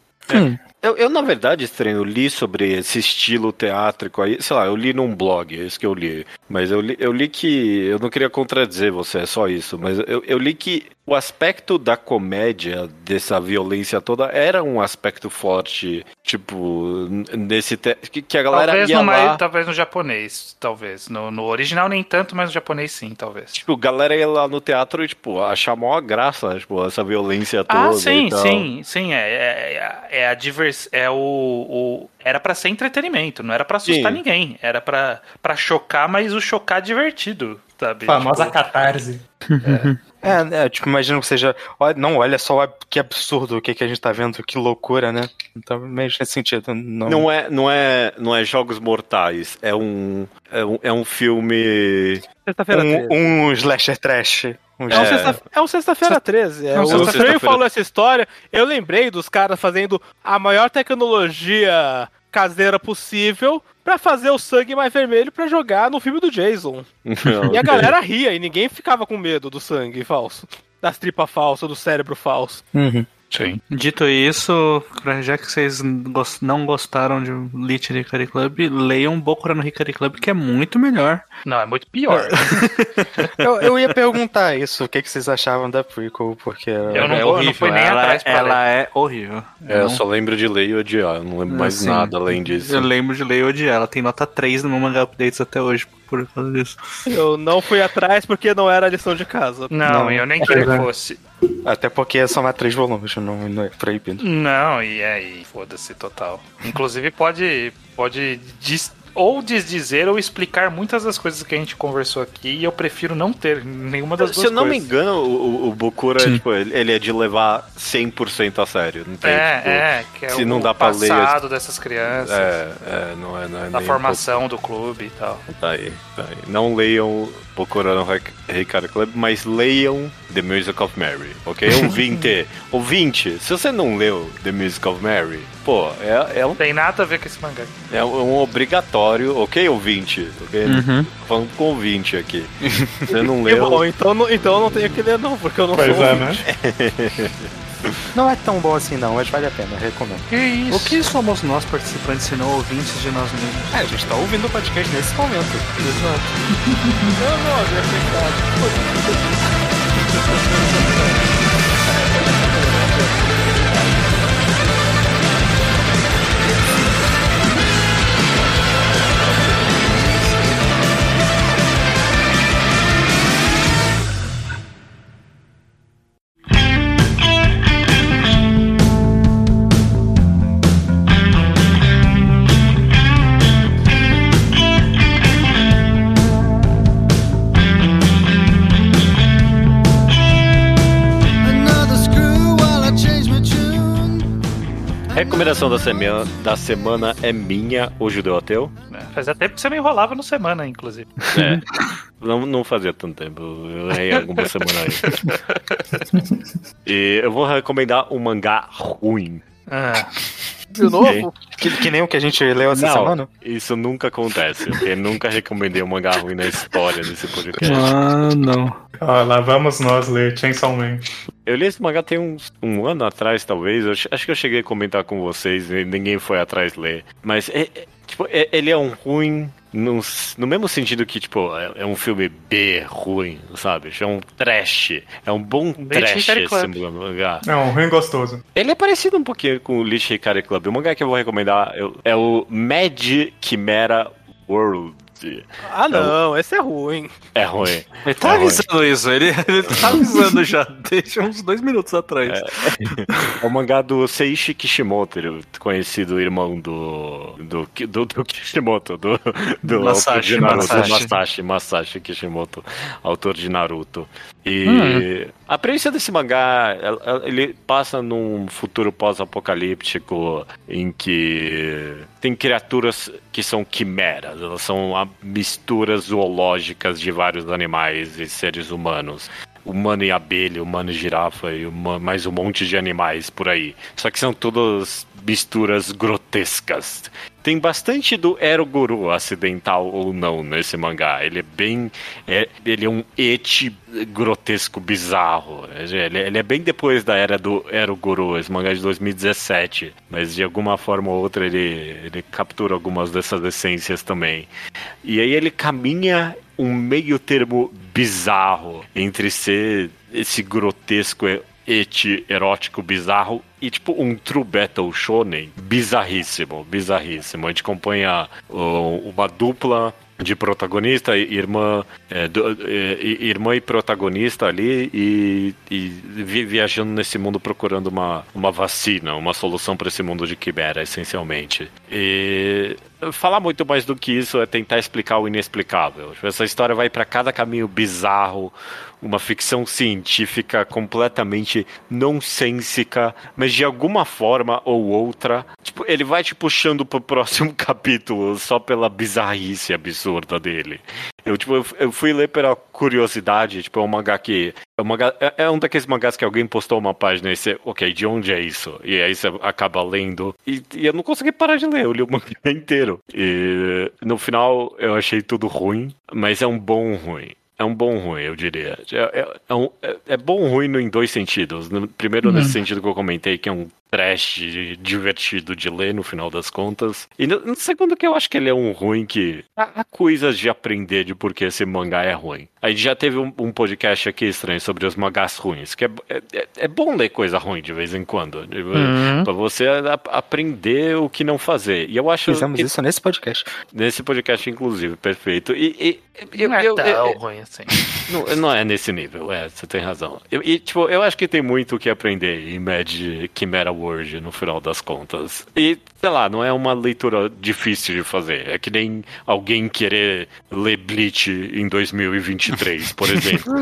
Eu, eu, na verdade, estranho, eu li sobre esse estilo teátrico aí, sei lá, eu li num blog, é isso que eu li. Mas eu li, eu li que. Eu não queria contradizer você, é só isso. Mas eu, eu li que o aspecto da comédia, dessa violência toda, era um aspecto forte, tipo, nesse. Te... Que, que a galera talvez, ia no, lá. talvez no japonês, talvez. No, no original nem tanto, mas no japonês sim, talvez. Tipo, a galera ia lá no teatro e, tipo, achar maior graça, tipo, essa violência toda. Ah, sim, e tal. sim, sim. É, é, é a divers... É o, o- Era pra ser entretenimento, não era pra assustar Sim. ninguém. Era pra, pra chocar, mas o chocar divertido, sabe? Famosa Tipo, catarse. É, é, tipo, imagino que seja. olha- Não, olha só que absurdo o que, que a gente tá vendo, que loucura, né? Então, meio nesse sentido. Não, Não é, não é, não é Jogos Mortais, é um, é um, é um filme. Sexta-feira 13. um, um slasher trash. Um É um É. sexta- é um sexta-feira 13. É, É um o. Freio falou essa história. Eu lembrei dos caras fazendo a maior tecnologia caseira possível pra fazer o sangue mais vermelho pra jogar no filme do Jason. E a galera ria e ninguém ficava com medo do sangue falso. Das tripas falsas, do cérebro falso. Uhum. Sim. Dito isso, já que vocês não gostaram de Lich Hikari Club, leiam Bokura no Hikari Club, que é muito melhor. Não, é muito pior. Eu, eu ia perguntar isso, o que, que vocês achavam da prequel, porque. Eu não é vou- eu horrível. não fui nem ela, atrás pra ela é horrível. É, eu só lembro de ler e odiar, eu não lembro mais Assim, nada além disso. Eu lembro de ler e odiar. Ela tem nota 3 no meu manga updates até hoje, por causa disso. Eu não fui atrás porque não era lição de casa. Não, Não. eu nem queria que É. fosse. Até porque são lá três volumes, não, não é proibido. Não, e aí, foda-se total. Inclusive pode pode dis- ou desdizer ou explicar muitas das coisas que a gente conversou aqui e eu prefiro não ter nenhuma das Se duas eu não me coisas. engano, o, o- Bokura, tipo, ele, ele é de levar 100% a sério. Não tem, É, tipo, é, que é se o não dá pra ler, passado dessas crianças, É, é, não é, não é da nem um formação do clube e tal. pouco- Tá aí, tá aí. Não leiam Bokura no Hikari Club, mas leiam The Music of Mary, ok? Ouvinte, ouvinte, se você não leu The Music of Mary, pô, é, é, um, Tem nada a ver com esse mangá. é um obrigatório, ok, ouvinte? Ok? Uhum. Tô falando com ouvinte aqui. Você não leu. bom, então, não- então eu não tenho que ler não, porque eu não Pois sou é, ouvinte. né? Não é tão bom assim, não, mas vale a pena, recomendo. Que isso? O que somos nós participantes se não ouvintes de nós mesmos? É, a gente tá ouvindo o podcast nesse momento. Não, não, eu Recomendação da semana, da semana é minha, o Judeu Ateu. É, Fazia tempo que você me enrolava no semana, inclusive. É. Não, não fazia tanto tempo. Eu errei alguma semana aí. E eu vou recomendar um mangá ruim. Ah, De novo? Que, que nem o que a gente leu essa não, semana? isso nunca acontece. Eu nunca recomendei um mangá ruim na história desse podcast. Ah, não. Ó, lá vamos nós ler Chainsaw Man. Eu li esse mangá tem uns, um ano atrás, talvez. Eu acho- acho que eu cheguei a comentar com vocês e ninguém foi atrás ler. Mas, é, é- tipo, é- ele é um ruim no, no mesmo sentido que, tipo, é, é um filme B ruim, sabe? É um trash. É um bom trash esse mangá. É um ruim gostoso. Ele é parecido um pouquinho com o Lich Hikari Club. O mangá que eu vou recomendar é o- é o Mad Chimera World. Ah, não, esse é ruim. É ruim. Ele tá É ruim. avisando isso, ele, ele tá avisando já, desde uns dois minutos atrás. É o mangá do Seishi Kishimoto, ele- conhecido irmão do. do, do, do Kishimoto, do, do Masashi, Naruto, Masashi. Masashi, Masashi Kishimoto, autor de Naruto. E Hum. A premissa desse mangá, ele passa num futuro pós-apocalíptico em que tem criaturas que são quimeras, elas são misturas zoológicas de vários animais e seres humanos humano e abelha, humano e girafa e uma- mais um monte de animais por aí. Só que são todas misturas grotescas. Tem bastante do Eroguru acidental ou não nesse mangá. Ele é bem. é- ele é um eti grotesco bizarro. Ele, ele é bem depois da era do Eroguru, esse mangá é de 2017. Mas de alguma forma ou outra ele, ele captura algumas dessas essências também. E aí ele caminha um meio termo bizarro entre ser esse grotesco et erótico bizarro e tipo um true battle shonen bizarríssimo, bizarríssimo. A gente acompanha ó, uma dupla de protagonista irmã, é, do- é, irmã e protagonista ali e, e vi- viajando nesse mundo procurando uma, uma vacina, uma solução para esse mundo de quimera, essencialmente. E falar muito mais do que isso é tentar explicar o inexplicável. Tipo, Essa história vai para cada caminho bizarro, uma ficção científica completamente nonsensica, mas de alguma forma ou outra, tipo, ele vai te puxando pro próximo capítulo só pela bizarrice absurda dele. Eu, tipo, eu- fui ler pela curiosidade, tipo, é um mangá que. É um, mangá- é- é um daqueles mangás que alguém postou uma página e você, ok, de onde é isso? E aí você acaba lendo. E, e eu não consegui parar de ler, eu li o mangá inteiro. E no final eu achei tudo ruim, mas é um bom ruim. É um bom ruim, eu diria. É, é- é um- é- é bom ruim no- em dois sentidos. No- primeiro, nesse sentido que eu comentei, que é um trash divertido de ler no final das contas. E no, no segundo, que eu acho que ele é um ruim que. Há, há coisas de aprender de por que esse mangá é ruim. A gente já teve um, um podcast aqui estranho sobre os mangás ruins, que é, é, é bom ler coisa ruim de vez em quando. Uhum. Pra você a- aprender o que não fazer. E eu acho. Fizemos que- isso nesse podcast. Nesse podcast, inclusive, perfeito. E, e- eu- Não é eu- tão eu- ruim assim. não, não é nesse nível, é, você tem razão. Eu- e, tipo, eu acho que tem muito o que aprender em Mad Chimera World, no final das contas. E, sei lá, não é uma leitura difícil de fazer. É que nem alguém querer ler Bleach em 2023, por exemplo.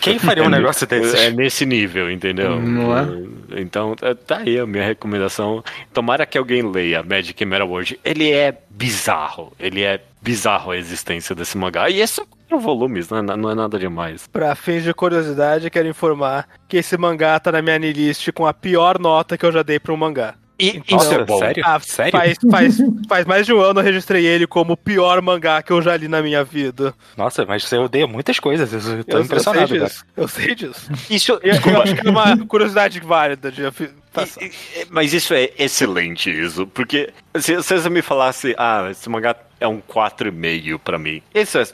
Quem faria um É ne- negócio desses? É nesse nível, entendeu? Não é? Então, é- tá aí a minha recomendação. Tomara que alguém leia Magic Chimera World. Ele é bizarro. Ele é bizarro a existência desse mangá. E só quatro volumes, não é, não é nada demais. Pra fins de curiosidade, quero informar que esse mangá tá na minha anilist com a pior nota que eu já dei pra um mangá. E Então, isso é bom. sério? Ah, Sério? Faz, faz, faz mais de um ano eu registrei ele como o pior mangá que eu já li na minha vida. Nossa, mas você odeia muitas coisas. Eu tô eu, impressionado, eu sei cara. disso. Eu sei disso. Isso, Eu, eu acho que é uma curiosidade válida de tá E- e- Mas isso é excelente, isso. Porque se, se você me falasse, ah, esse mangá é um 4,5 pra mim. Isso é,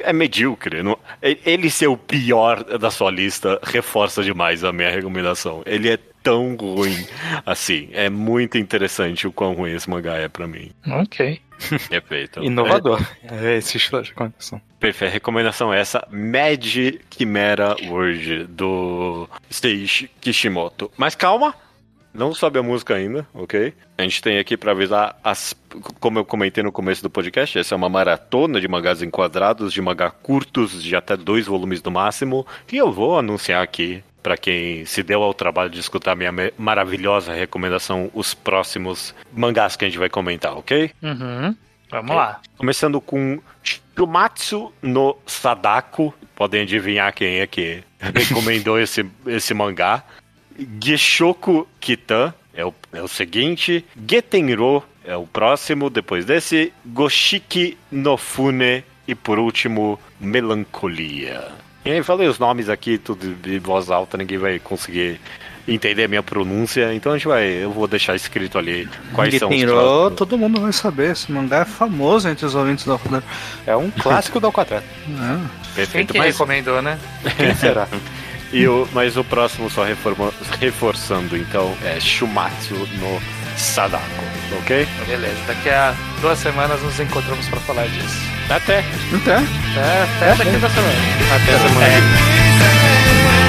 é medíocre. Não, ele ser o pior da sua lista reforça demais a minha recomendação. Ele é tão ruim assim. É muito interessante o quão ruim esse mangá é pra mim. Ok. Perfeito. Inovador. É esse estilo de conexão. Perfeito, a recomendação é essa: Mad Chimera World, do Stage Kishimoto. Mas calma, não sobe a música ainda, ok? A gente tem aqui pra avisar, as, como eu comentei no começo do podcast, essa é uma maratona de mangás enquadrados, de mangá curtos, de até dois volumes no máximo, e eu vou anunciar aqui. Pra quem se deu ao trabalho de escutar minha maravilhosa recomendação, os próximos mangás que a gente vai comentar, ok? Uhum. Vamos lá. Começando com Shumatsu no Sadako. Podem adivinhar quem é que recomendou esse, esse mangá. Geshoku Kitan é o, é o seguinte. Getenro é o próximo, depois desse. Goshiki no Fune. E por último, Melancolia. E aí, falei os nomes aqui, tudo de voz alta, ninguém vai conseguir entender a minha pronúncia. Então a gente vai. Eu vou deixar escrito ali quais são os próximos. todo mundo vai saber. Esse mangá é famoso entre os ouvintes do Alfredo. É um clássico do ao quadrado. É. Quem Perfeito, que mas recomendou, né? Quem será? E o, mas o próximo, só reforma- reforçando, então, é Shumatsu no Sadako, ok? Beleza, daqui a duas semanas nos encontramos pra falar disso. Até. Então, Até, até daqui a duas semanas. Até semana que vem.